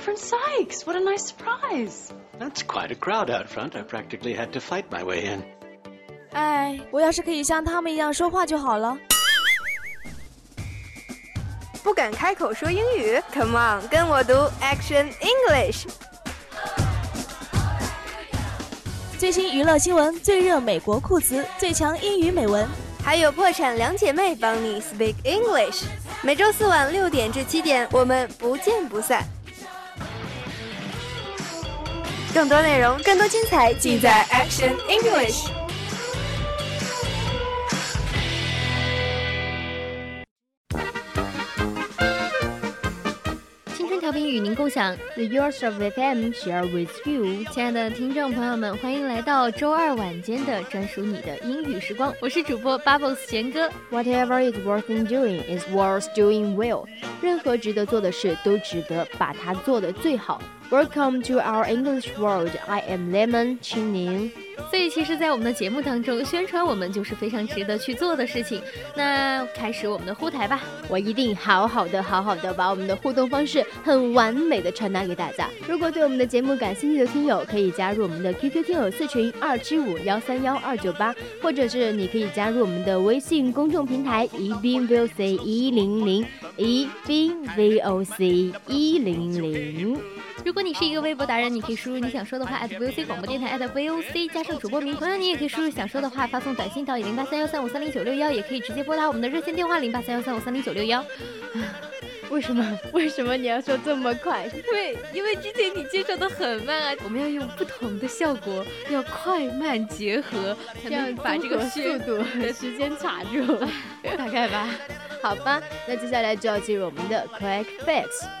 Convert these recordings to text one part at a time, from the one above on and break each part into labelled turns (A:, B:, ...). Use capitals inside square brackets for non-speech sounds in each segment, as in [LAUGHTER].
A: Reverend Sykes, what a nice surprise.
B: That's quite a crowd out front. I practically had to fight my way in.
C: 哎，我要是可以像他们一样说话就好了。
D: 不敢开口说英语？Come on，跟我读 Action English。
C: 最新娱乐新闻，最热美国酷词，最强英语美文，
D: 还有破产两姐妹帮你 Speak English。每周四晚六点至七点，我们不见不散。 更多内容，更多精彩，尽在 Action English。
E: 调频与您共享，The Yours of FM share with you。亲爱的听众朋友们，欢迎来到周二晚间的专属你的英语时光，我是主播 Bubbles 贤哥。
F: Whatever is worth doing is worth doing well。任何值得做的事都值得把它做得最好。Welcome to our English world. I am Lemon 青柠。
E: 所以，其实，在我们的节目当中，宣传我们就是非常值得去做的事情。那开始我们的互台吧，
F: 我一定好好的、好好的把我们的互动方式很完美的传达给大家。如果对我们的节目感兴趣的听友，可以加入我们的 QQ 听友四群二七五幺三幺二九八，或者是你可以加入我们的微信公众平台宜宾 VOC 一零零宜宾 VOC 一零零。
E: 如果你是一个微博达人，你可以输入你想说的话 @VOC 广播电台 @VOC 加上主播名。同样，你也可以输入想说的话，发送短信到零八三幺三五三零九六幺，也可以直接拨打我们的热线电话零八三幺三五三零九六幺。[LAUGHS]
F: 为什么？为什么你要说这么快？
E: 因为因为之前你介绍的很慢啊，我们要用不同的效果，要快慢结合，
F: 这样把这个速度和时间 [LAUGHS] 卡住，[LAUGHS]
E: 大概吧。
F: 好吧，那接下来就要进入我们的 Quick Fix。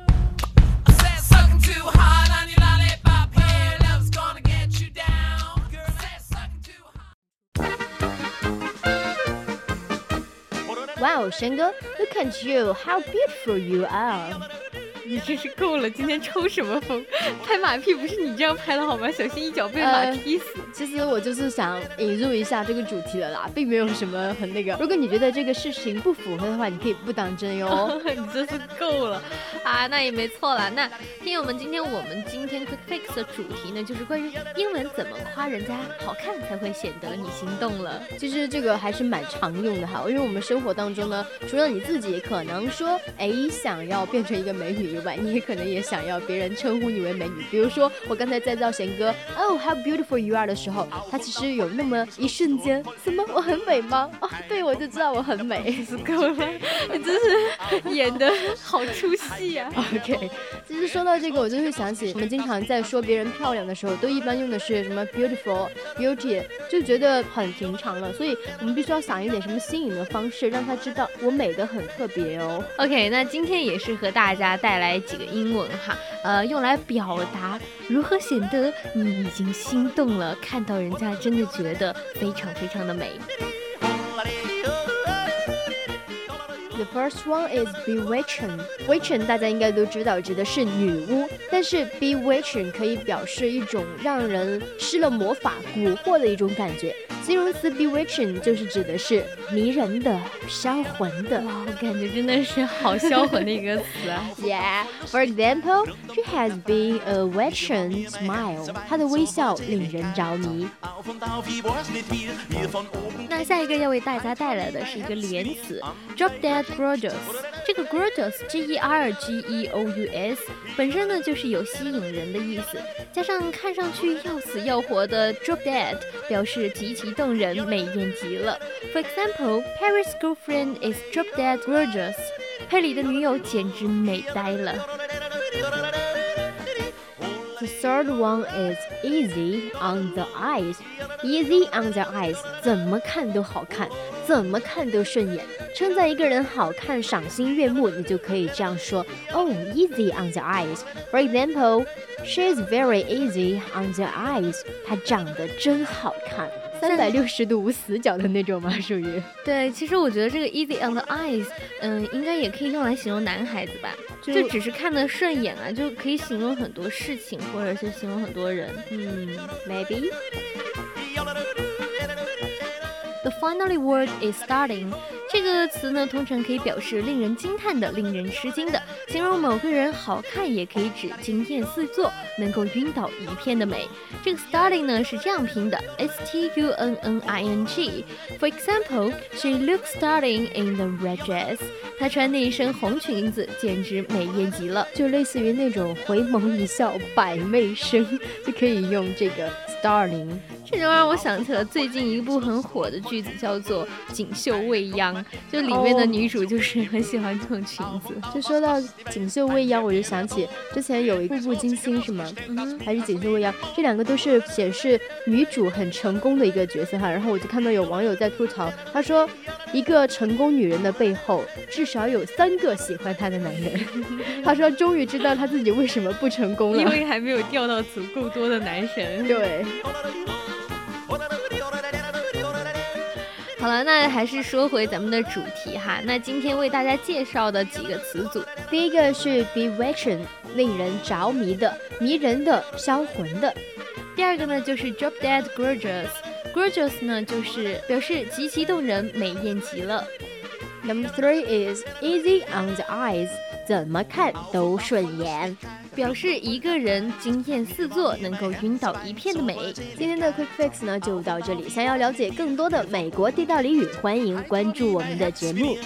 F: Wow, Shengo, look at you, how beautiful you are.
E: 你真是够了！今天抽什么风？拍马屁不是你这样拍的好吗？小心一脚被马踢死。
F: 其实我就是想引入一下这个主题的啦，并没有什么很那个。如果你觉得这个事情不符合的话，你可以不当真哟。[LAUGHS]
E: 你真是够了啊！那也没错啦。那听友们，今天我们今天 quick fix 的主题呢，就是关于英文怎么夸人家好看才会显得你心动了。
F: 其实这个还是蛮常用的哈，因为我们生活当中呢，除了你自己可能说哎想要变成一个美女。你也可能也想要别人称呼你为美女，比如说我刚才在造贤哥，Oh how beautiful you are 的时候，他其实有那么一瞬间，什么我很美吗？哦，对，我就知道我很美，[LAUGHS]
E: 够了，[LAUGHS] 你真是演的好出戏啊。[LAUGHS]
F: OK，其实说到这个，我就会想起我们经常在说别人漂亮的时候，都一般用的是什么 beautiful beauty，就觉得很平常了，所以我们必须要想一点什么新颖的方式，让他知道我美的很特别哦。
E: OK，那今天也是和大家带来。来几个英文哈，呃，用来表达如何显得你已经心动了，看到人家真的觉得非常非常的美。
F: The first one is bewitching. Witching 大家应该都知道，指的是女巫。但是 bewitching 可以表示一种让人施了魔法、蛊惑的一种感觉。形容词 bewitching 就是指的是迷人的、销魂的。
E: 哇，我感觉真的是好销魂的一个词啊。
F: Yeah. For example, she has been a witching smile. 她的微笑令人着迷。
E: 那下一个要为大家带来的是一个连词，drop dead。Gorgeous，这个 gorgeous，G E R G E O U S，本身呢就是有吸引人的意思，加上看上去要死要活的 drop dead，表示极其动人，美艳极了。For example，Paris' girlfriend is drop dead gorgeous，佩里的女友简直美呆了。
F: The third one is easy on the eyes，easy on the eyes，怎么看都好看。 怎么看都顺眼。称赞一个人好看、赏心悦目，你就可以这样说：Oh, easy on the eyes. For example, she's very easy on the eyes. 她长得真好看。 三百六十度无死角的那种吗？属于
E: 对，其实我觉得这个 easy on the eyes，嗯，应该也可以用来形容男孩子吧，就只是看得顺眼啊，就可以形容很多事情，或者是形容很多人。
F: 嗯，maybe。[LAUGHS]
E: The finally word is starting。这个词呢，通常可以表示令人惊叹的、令人吃惊的，形容某个人好看，也可以指惊艳四座、能够晕倒一片的美。这个 starting 呢是这样拼的：s t u n n i n g。For example, she looks starting in the red dress。她穿那一身红裙子，简直美艳极了，
F: 就类似于那种回眸一笑百媚生，就可以用这个 starting。
E: 这就让我想起了最近一部很火的剧子，叫做《锦绣未央》，就里面的女主就是很喜欢这种裙子。
F: 就说到《锦绣未央》，我就想起之前有一步步惊心，是吗？嗯，还是《锦绣未央》？这两个都是显示女主很成功的一个角色哈。然后我就看到有网友在吐槽，他说一个成功女人的背后至少有三个喜欢她的男人。[LAUGHS] 他说终于知道他自己为什么不成功了，
E: 因为还没有钓到足够多的男神。
F: 对。
E: 好了，那还是说回咱们的主题哈。那今天为大家介绍的几个词组，
F: 第一个是 bewitching，令人着迷的、迷人的、销魂的；
E: 第二个呢就是 drop dead gorgeous，gorgeous 呢就是表示极其动人、美艳极了。
F: Number three is easy on the eyes，怎么看都顺眼。
E: 表示一个人惊艳四座，能够晕倒一片的美。
F: 今天的 Quick Fix 呢就到这里。想要了解更多的美国地道俚语，欢迎关注我们的节目。